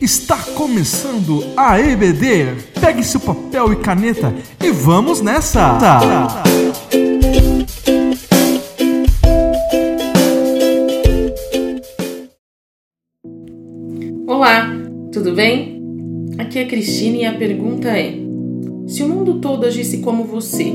Está começando a EBD. Pegue seu papel e caneta e vamos nessa! Olá, tudo bem? Aqui é a Cristina e a pergunta é: se o mundo todo agisse como você,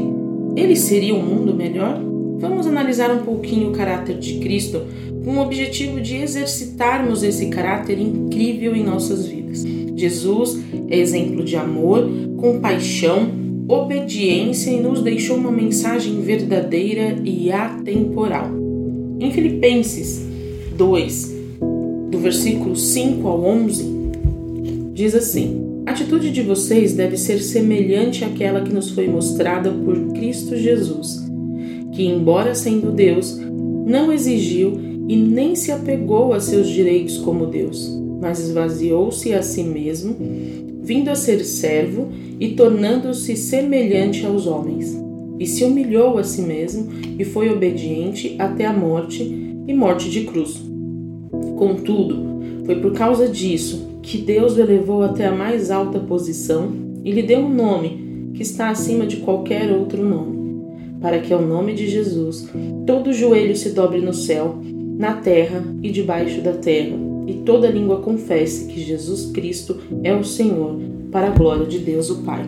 ele seria um mundo melhor? Vamos analisar um pouquinho o caráter de Cristo com o objetivo de exercitarmos esse caráter incrível em nossas vidas. Jesus é exemplo de amor, compaixão, obediência e nos deixou uma mensagem verdadeira e atemporal. Em Filipenses 2, do versículo 5 ao 11, diz assim: A atitude de vocês deve ser semelhante àquela que nos foi mostrada por Cristo Jesus, que, embora sendo Deus, não exigiu e nem se apegou a seus direitos como Deus, mas esvaziou-se a si mesmo, vindo a ser servo e tornando-se semelhante aos homens. E se humilhou a si mesmo e foi obediente até a morte e morte de cruz. Contudo, foi por causa disso que Deus o elevou até a mais alta posição e lhe deu um nome que está acima de qualquer outro nome, para que ao nome de Jesus todo joelho se dobre no céu na terra e debaixo da terra, e toda língua confesse que Jesus Cristo é o Senhor, para a glória de Deus o Pai.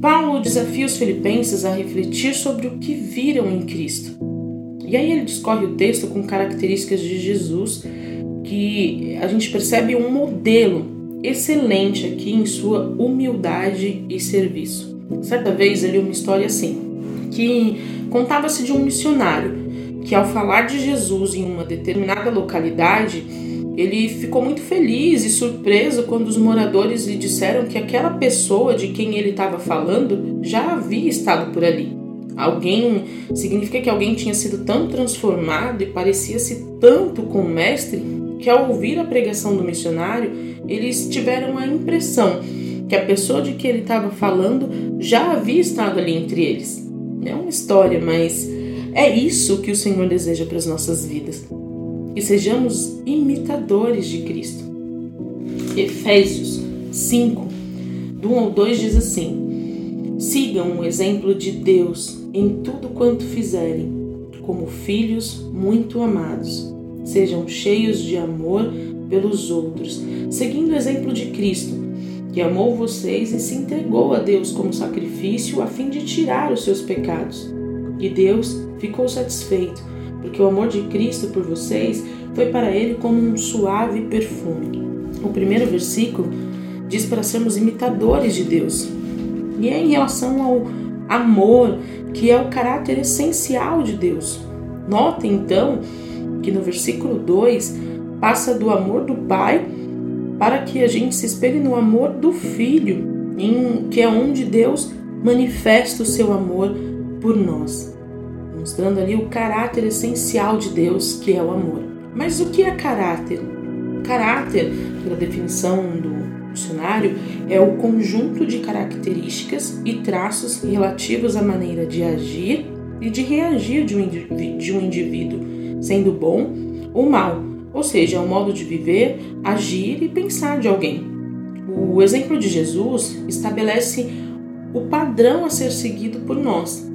Paulo desafia os filipenses a refletir sobre o que viram em Cristo. E aí ele discorre o texto com características de Jesus que a gente percebe um modelo excelente aqui em sua humildade e serviço. Certa vez eu li uma história assim, que contava-se de um missionário que ao falar de Jesus em uma determinada localidade, ele ficou muito feliz e surpreso quando os moradores lhe disseram que aquela pessoa de quem ele estava falando já havia estado por ali. Alguém significa que alguém tinha sido tão transformado e parecia-se tanto com o mestre que ao ouvir a pregação do missionário, eles tiveram a impressão que a pessoa de que ele estava falando já havia estado ali entre eles. É uma história, mas é isso que o Senhor deseja para as nossas vidas. Que sejamos imitadores de Cristo. Efésios 5, do 1 ao 2 diz assim: Sigam o exemplo de Deus em tudo quanto fizerem, como filhos muito amados. Sejam cheios de amor pelos outros, seguindo o exemplo de Cristo, que amou vocês e se entregou a Deus como sacrifício a fim de tirar os seus pecados. E Deus ficou satisfeito, porque o amor de Cristo por vocês foi para ele como um suave perfume. O primeiro versículo diz para sermos imitadores de Deus. E é em relação ao amor, que é o caráter essencial de Deus. Notem então que no versículo 2 passa do amor do Pai para que a gente se espelhe no amor do Filho, em, que é onde Deus manifesta o seu amor por nós mostrando ali o caráter essencial de Deus, que é o amor. Mas o que é caráter? Caráter, pela definição do dicionário, é o conjunto de características e traços relativos à maneira de agir e de reagir de um, indivíduo, sendo bom ou mal, ou seja, é o modo de viver, agir e pensar de alguém. O exemplo de Jesus estabelece o padrão a ser seguido por nós,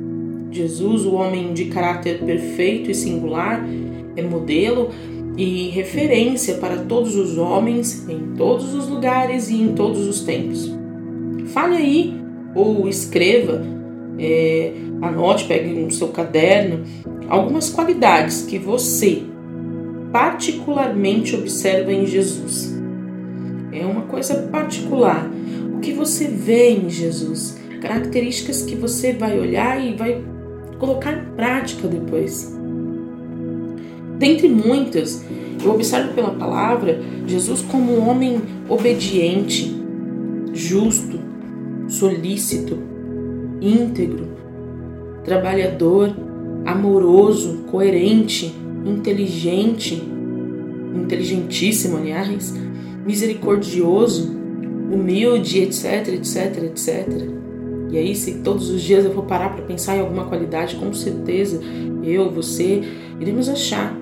Jesus, o homem de caráter perfeito e singular, é modelo e referência para todos os homens, em todos os lugares e em todos os tempos. Fale aí ou escreva, é, anote, pegue no seu caderno algumas qualidades que você particularmente observa em Jesus. É uma coisa particular. O que você vê em Jesus? Características que você vai olhar e vai colocar em prática depois. Dentre muitas, eu observo pela palavra Jesus como um homem obediente, justo, solícito, íntegro, trabalhador, amoroso, coerente, inteligente, inteligentíssimo, aliás, misericordioso, humilde, etc, etc, etc. E aí, se todos os dias eu for parar para pensar em alguma qualidade, com certeza eu, você, iremos achar.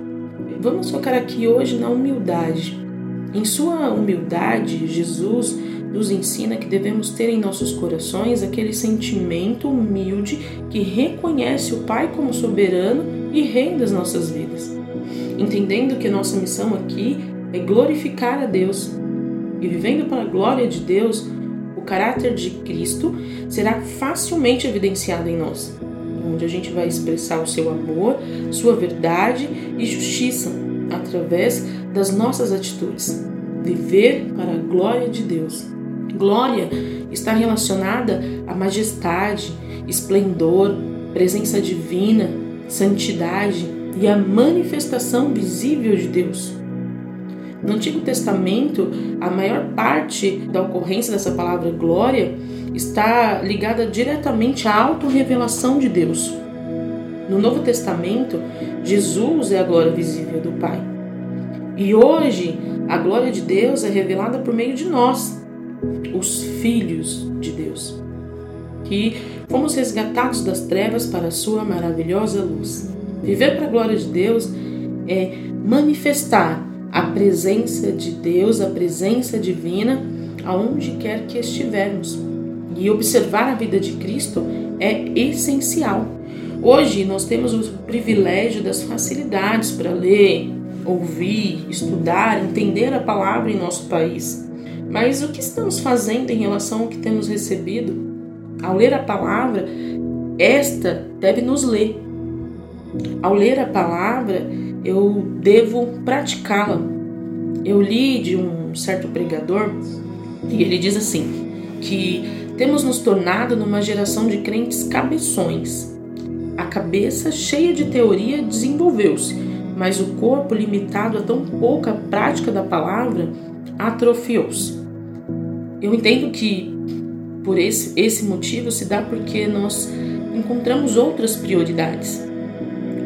Vamos focar aqui hoje na humildade. Em sua humildade, Jesus nos ensina que devemos ter em nossos corações aquele sentimento humilde que reconhece o Pai como soberano e rei das nossas vidas. Entendendo que nossa missão aqui é glorificar a Deus. E vivendo para a glória de Deus, o caráter de Cristo será facilmente evidenciado em nós, onde a gente vai expressar o seu amor, sua verdade e justiça através das nossas atitudes. Viver para a glória de Deus. Glória está relacionada à majestade, esplendor, presença divina, santidade e a manifestação visível de Deus. No Antigo Testamento, a maior parte da ocorrência dessa palavra glória está ligada diretamente à autorrevelação de Deus. No Novo Testamento, Jesus é a glória visível do Pai. E hoje, a glória de Deus é revelada por meio de nós, os filhos de Deus, que fomos resgatados das trevas para a sua maravilhosa luz. Viver para a glória de Deus é manifestar a presença de Deus, a presença divina, aonde quer que estivermos. E observar a vida de Cristo é essencial. Hoje nós temos o privilégio das facilidades para ler, ouvir, estudar, entender a palavra em nosso país. Mas o que estamos fazendo em relação ao que temos recebido? Ao ler a palavra, esta deve nos ler. Ao ler a palavra, eu devo praticá-la. Eu li de um certo pregador e ele diz assim: que temos nos tornado numa geração de crentes cabeções. A cabeça cheia de teoria desenvolveu-se, mas o corpo, limitado a tão pouca prática da palavra, atrofiou-se. Eu entendo que por esse, esse motivo se dá porque nós encontramos outras prioridades.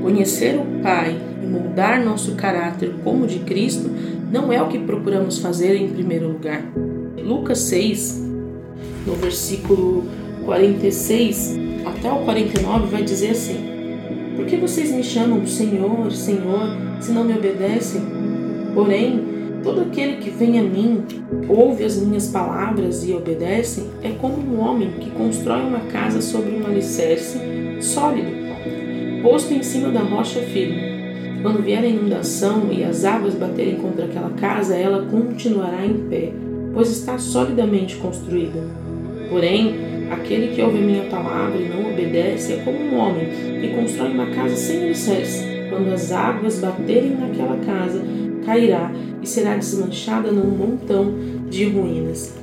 Conhecer o Pai e moldar nosso caráter como de Cristo não é o que procuramos fazer em primeiro lugar. Lucas 6, no versículo 46 até o 49, vai dizer assim: Por que vocês me chamam Senhor, Senhor, se não me obedecem? Porém, todo aquele que vem a mim, ouve as minhas palavras e obedece, é como um homem que constrói uma casa sobre um alicerce sólido, posto em cima da rocha firme. Quando vier a inundação e as águas baterem contra aquela casa, ela continuará em pé, pois está solidamente construída. Porém, aquele que ouve a minha palavra e não obedece é como um homem que constrói uma casa sem alicerce. Quando as águas baterem naquela casa, cairá e será desmanchada num montão de ruínas.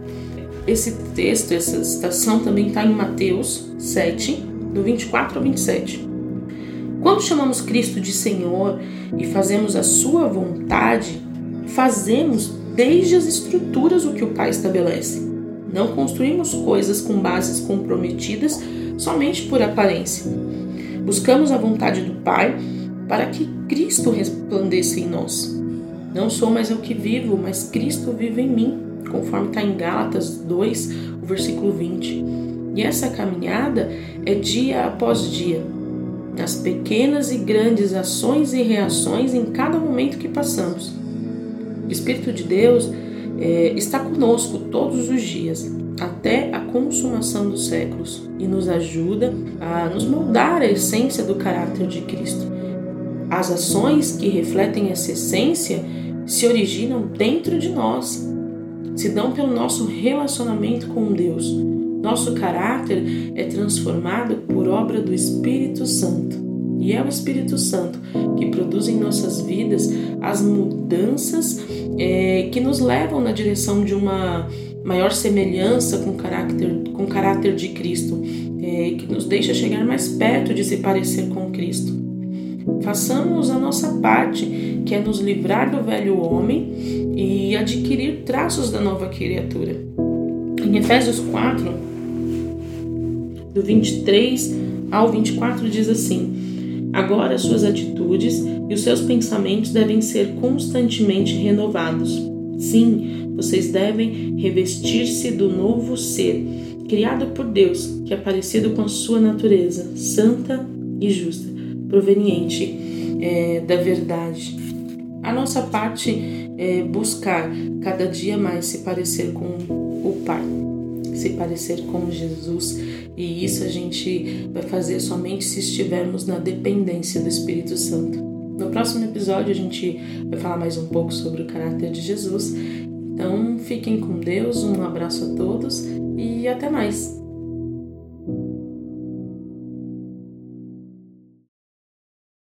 Esse texto, essa citação também está em Mateus 7, do 24 ao 27. Quando chamamos Cristo de Senhor e fazemos a Sua vontade, fazemos desde as estruturas o que o Pai estabelece. Não construímos coisas com bases comprometidas somente por aparência. Buscamos a vontade do Pai para que Cristo resplandeça em nós. Não sou mais eu que vivo, mas Cristo vive em mim, conforme está em Gálatas 2, o versículo 20. E essa caminhada é dia após dia, nas pequenas e grandes ações e reações em cada momento que passamos. O Espírito de Deus é, está conosco todos os dias, até a consumação dos séculos, e nos ajuda a nos moldar a essência do caráter de Cristo. As ações que refletem essa essência se originam dentro de nós, se dão pelo nosso relacionamento com Deus. Nosso caráter é transformado por obra do Espírito Santo. E é o Espírito Santo que produz em nossas vidas as mudanças é, que nos levam na direção de uma maior semelhança com o caráter, com o caráter de Cristo, é, que nos deixa chegar mais perto de se parecer com Cristo. Façamos a nossa parte, que é nos livrar do velho homem e adquirir traços da nova criatura. Em Efésios 4, do 23 ao 24, diz assim: Agora suas atitudes e os seus pensamentos devem ser constantemente renovados. Sim, vocês devem revestir-se do novo ser, criado por Deus, que é parecido com a sua natureza, santa e justa, proveniente é, da verdade. A nossa parte é, buscar cada dia mais se parecer com o Pai, se parecer com Jesus. E isso a gente vai fazer somente se estivermos na dependência do Espírito Santo. No próximo episódio a gente vai falar mais um pouco sobre o caráter de Jesus. Então fiquem com Deus, um abraço a todos e até mais!